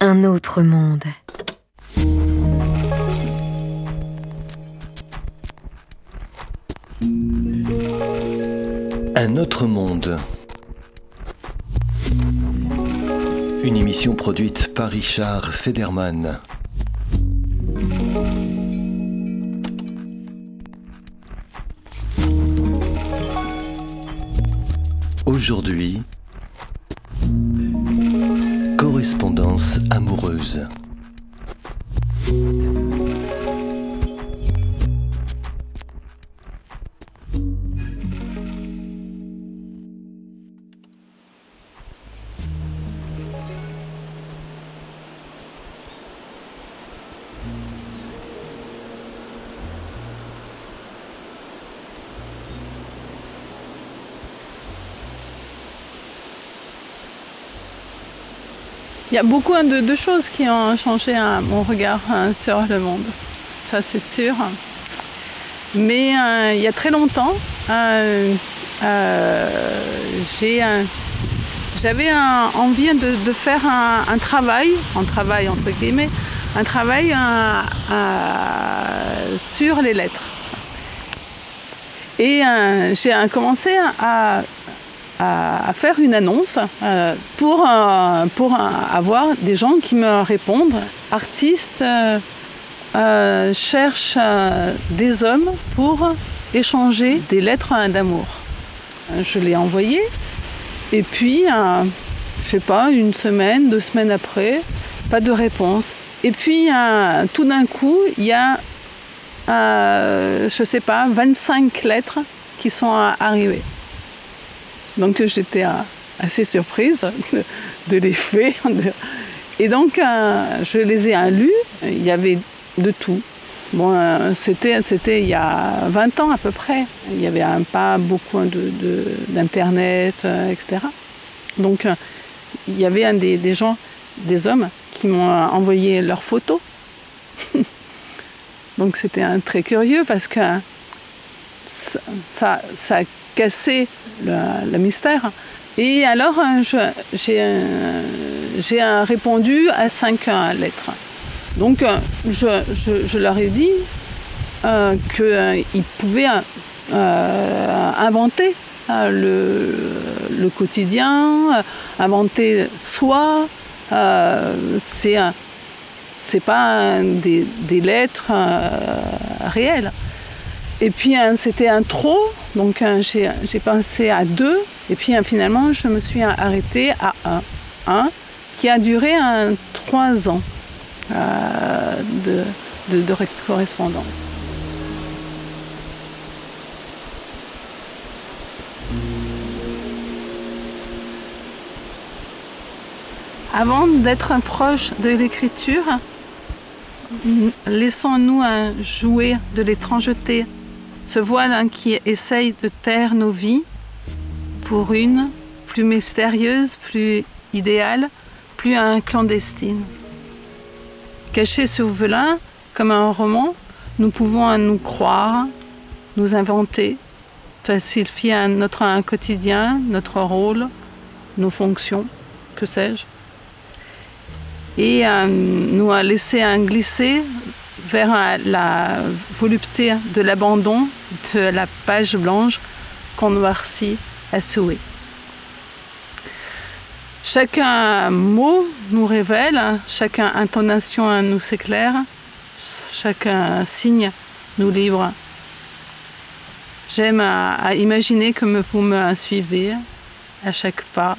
Un autre monde. Un autre monde. Une émission produite par Richard Federman. Aujourd'hui, correspondance amoureuse. Il y a beaucoup de, choses qui ont changé mon regard hein, sur le monde, ça c'est sûr. Mais euh, il y a très longtemps, euh, euh, euh, j'avais envie de, faire un, travail, un travail entre guillemets, un travail euh, euh, sur les lettres. Et euh, j'ai euh, commencé à, à, faire une annonce euh, pour, euh, pour euh, avoir des gens qui me répondent. Artistes cherchent des hommes pour échanger des lettres d'amour. Je l'ai envoyé et puis, je sais pas, une semaine, deux semaines après, pas de réponse. Et puis, tout d'un coup, il y a, euh, je sais pas, 25 lettres qui sont arrivées. Donc j'étais assez surprise de, l'effet. Et donc euh, je les ai lus, il y avait de tout. Bon, euh, c'était, il y a 20 ans à peu près. Il n'y avait pas beaucoup d'internet, euh, etc. Donc il y avait des, gens, des hommes, qui m'ont envoyé leurs photos. Donc c'était très curieux parce que ça, a cassé le, mystère. Et alors, euh, j'ai euh, répondu à cinq euh, lettres. Donc, je, je- leur ai dit qu'ils pouvaient inventer le, le quotidien, inventer soi. Euh, c'est pas des, lettres réelles. Et puis c'était un trop, donc j'ai pensé à deux, et puis finalement je me suis arrêtée à un. Un qui a duré trois ans euh, de, correspondance. Avant d'être proche de l'écriture, laissons-nous jouer de l'étrangeté, ce voile qui essaye de taire nos vies pour une plus mystérieuse, plus idéale, plus un clandestine. Caché sous velin, comme un roman, nous pouvons à nous croire, nous inventer, un- notre un quotidien, notre rôle, nos fonctions, que sais-je et euh, nous a laissé un glisser vers euh, la volupté de l'abandon de la page blanche qu'on noircit à souhait. Chaque mot nous révèle, chaque intonation nous s'éclaire, chaque signe nous livre. J'aime à, imaginer que me- vous me suivez à chaque pas,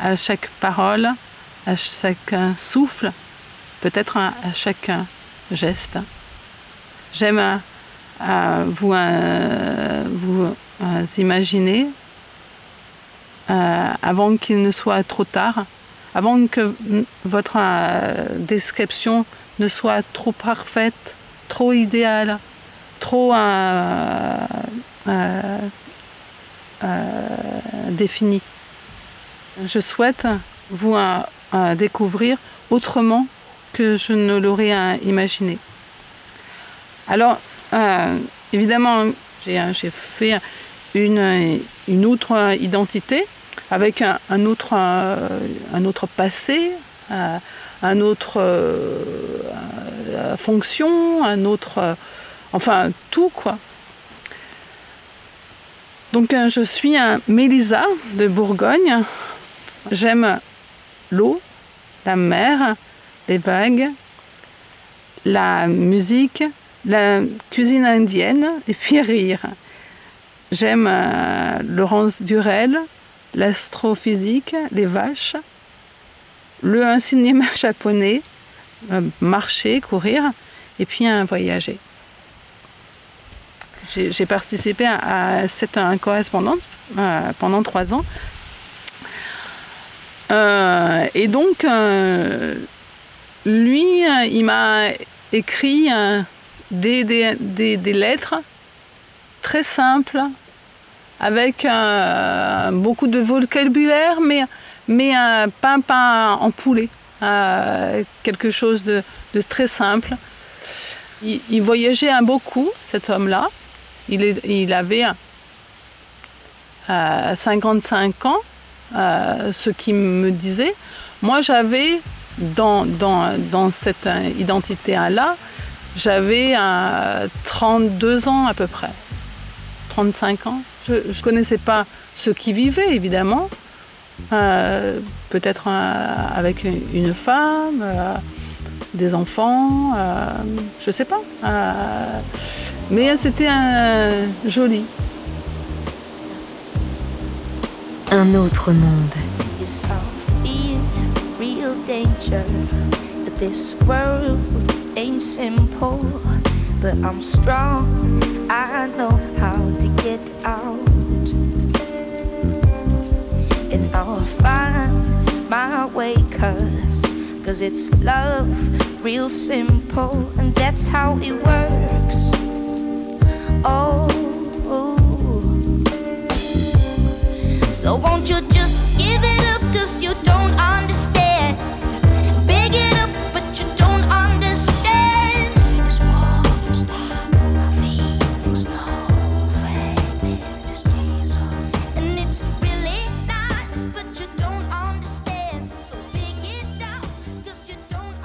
à chaque parole, à chaque souffle, peut-être à, chaque geste. J'aime vous, euh, vous euh, imaginer euh, avant qu'il ne soit trop tard, avant que votre description ne soit trop parfaite, trop idéale, trop définie. Je souhaite vous découvrir autrement que je ne l'aurais euh, imaginé. Alors, euh, évidemment, j'ai euh, j'ai fait une, une autre identité avec un, autre, un, autre passé, un autre fonction, un autre, enfin tout quoi. Donc je suis un Mélisa de Bourgogne. J'aime l'eau, la mer, les vagues, la musique, la cuisine indienne et puis rire. J'aime euh, Laurence Durel, l'astrophysique, les vaches, le cinéma japonais, euh, marcher, courir et puis un voyager. J'ai participé à, cette correspondance euh, pendant trois ans. et donc, lui, il m'a écrit des, des, lettres très simples, avec euh, beaucoup de vocabulaire, mais, mais euh, pas, pas en poulet. Euh, quelque chose de, très simple. Il, voyageait beaucoup, cet homme-là. Il, il, avait 55 ans, ce qui me disait. Moi, j'avais dans, dans, dans, cette identité-là, j'avais 32 ans à peu près, 35 ans. Je ne connaissais pas ceux qui vivaient, évidemment. Euh, peut-être avec une femme, euh, des enfants, euh, je ne sais pas. mais c'était joli. Un autre monde. This world ain't simple, but I'm strong. I know how to get out, and I'll find my way. Cause, cause it's love, real simple, and that's how it works. Oh, so won't you just give it up? Cause you don't understand.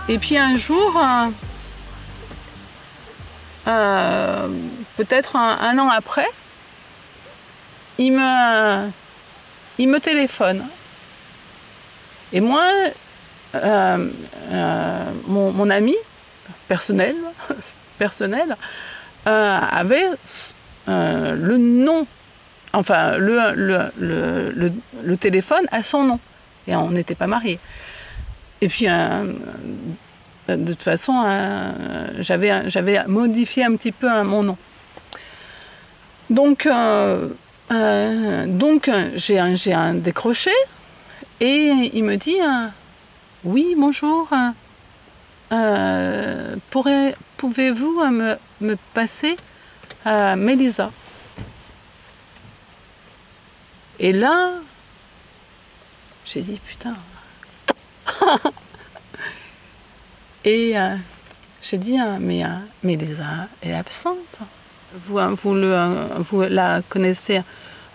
Et puis un jour, euh, peut-être un, un an après, il me, il me téléphone. Et moi, euh, euh, mon, ami personnel, personnel euh, avait le nom, enfin le, téléphone à son nom. Et on n'était pas mariés. Et puis, de toute façon, j'avais modifié un petit peu mon nom. Donc, donc j'ai un, un décroché et il me dit oui, bonjour. Euh, Pouvez-vous me, passer à Mélisa Et là, j'ai dit putain. Et euh, j'ai dit, hein, mais euh, Mélisa est absente. Vous, hein, vous, la connaissez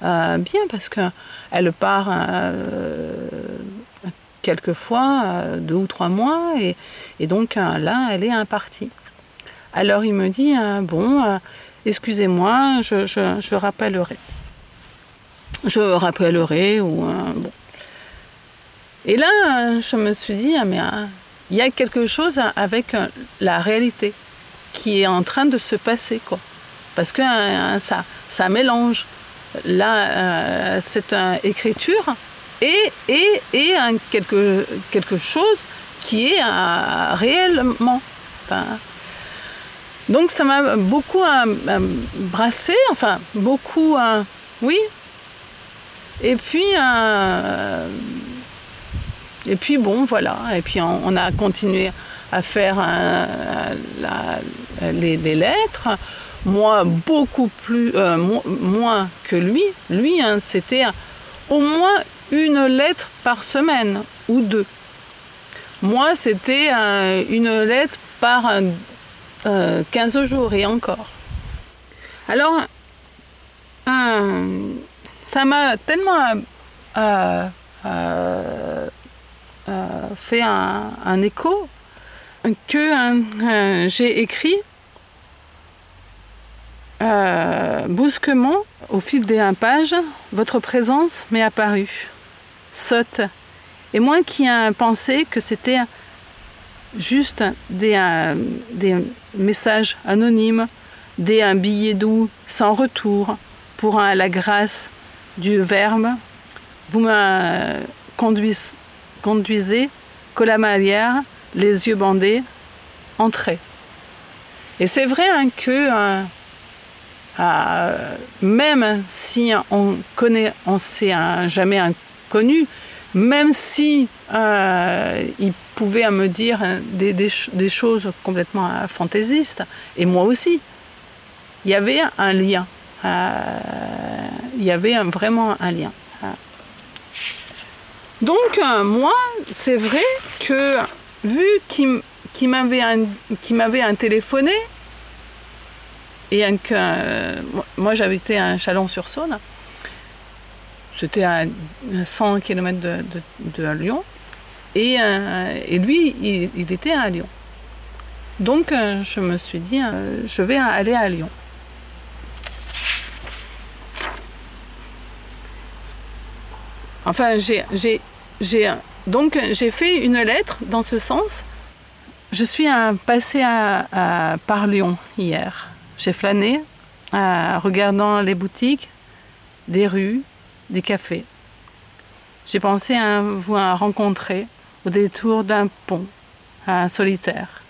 euh, bien parce qu'elle part quelquefois euh, deux ou trois mois, et, donc euh, là, elle est impartie. Alors il me dit, euh, bon, excusez-moi, je, rappellerai. Je rappellerai, ou bon. Et là, je me suis dit, ah, mais il y a quelque chose avec la réalité qui est en train de se passer, quoi. Parce que ça, ça mélange. Là, cette écriture, et, et, et quelque, quelque chose qui est euh, réellement. donc ça m'a beaucoup euh, euh, brassé, enfin beaucoup, oui. Et puis, et puis bon, voilà. Et puis on, a continué à faire les, lettres. Moi, beaucoup plus, moins que lui. Lui, hein, c'était au moins une lettre par semaine ou deux. Moi, c'était une lettre par 15 jours et encore. Alors, ça m'a tellement euh, euh, euh, fait un, un écho que j'ai écrit brusquement, au fil des pages, votre présence m'est apparue, sotte. Et moi qui ai pensé que c'était juste des, des messages anonymes, des billets doux sans retour pour la grâce du Verbe, vous me conduisez, conduisez manière, les yeux bandés, entrez. Et c'est vrai hein, que euh, euh, même si on connaît, on s'est jamais même si euh, il pouvait me dire des, des, choses complètement fantaisistes, et moi aussi, il y avait un lien. il y avait vraiment un lien. Donc euh, moi, c'est vrai que vu qu'il m'avait un, téléphoné, et euh, moi j'habitais à Chalon-sur-Saône, c'était à 100 km de, Lyon, et, euh, lui, il, était à Lyon. Donc je me suis dit, je vais aller à Lyon. Enfin, j'ai donc j'ai fait une lettre dans ce sens. Je suis passée par Lyon hier. J'ai flâné regardant les boutiques, des rues, des cafés. J'ai pensé à vous rencontrer au détour d'un pont, un solitaire.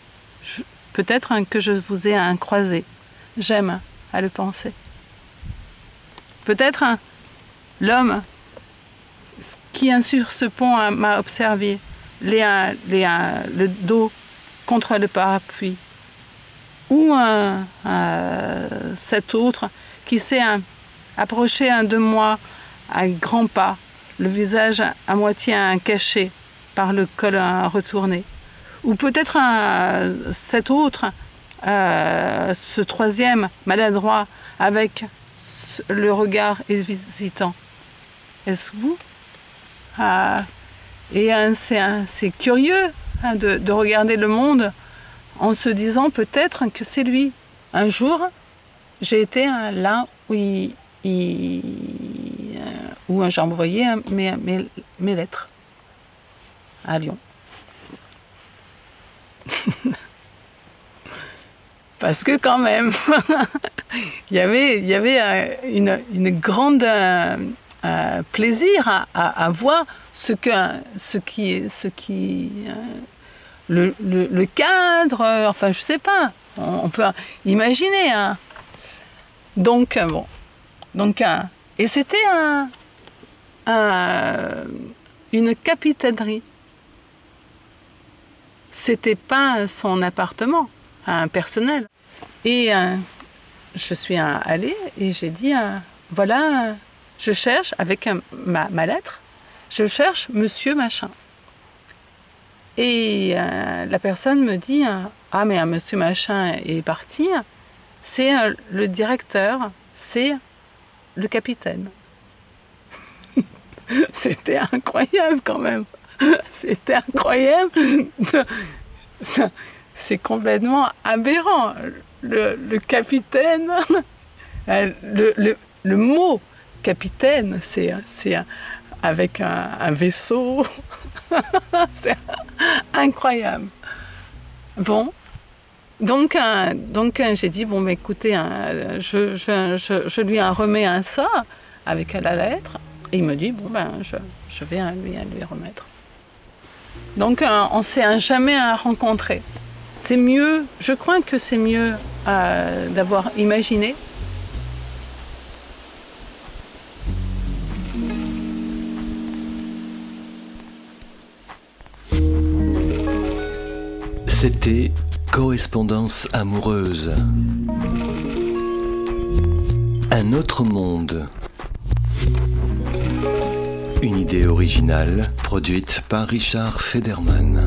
Peut-être que je vous ai un croisé. J'aime à le penser. Peut-être l'homme qui sur ce pont m'a observé, les, les, le dos contre le parapluie. Ou cet autre qui s'est approché de moi à grands pas, le visage à moitié caché par le col retourné. Ou peut-être cet autre, euh, ce troisième maladroit, avec le regard hésitant. Est-ce vous? Ah, et c'est curieux hein, de, regarder le monde en se disant peut-être que c'est lui. Un jour, j'ai été là où, il, euh, où j'ai envoyé mes, mes, lettres à Lyon. Parce que quand même, il y avait, il y avait euh, une, une grande euh, euh, plaisir à, voir ce, que, ce qui, ce qui le, le, cadre, enfin je sais pas, on, peut imaginer. Hein. Donc bon, donc et c'était un, une capitainerie. C'était pas son appartement, un personnel. Et je suis allée et j'ai dit voilà je cherche, avec ma, lettre, je cherche monsieur machin. Et euh, la personne me dit Ah, mais monsieur machin est parti. C'est euh, le directeur, c'est le capitaine. C'était incroyable quand même. C'était incroyable. C'est complètement aberrant. Le, capitaine, euh, le, le mot capitaine, c'est avec un, vaisseau. c'est incroyable. Bon, donc, euh, donc euh, j'ai dit, bon, mais écoutez, hein, je, je, lui remets un ça avec la lettre. Et il me dit, bon, ben, je, je vais lui, lui remettre. Donc, euh, on s'est jamais rencontré. C'est mieux, je crois que c'est mieux d'avoir imaginé C'était Correspondance amoureuse. Un autre monde. Une idée originale produite par Richard Federman.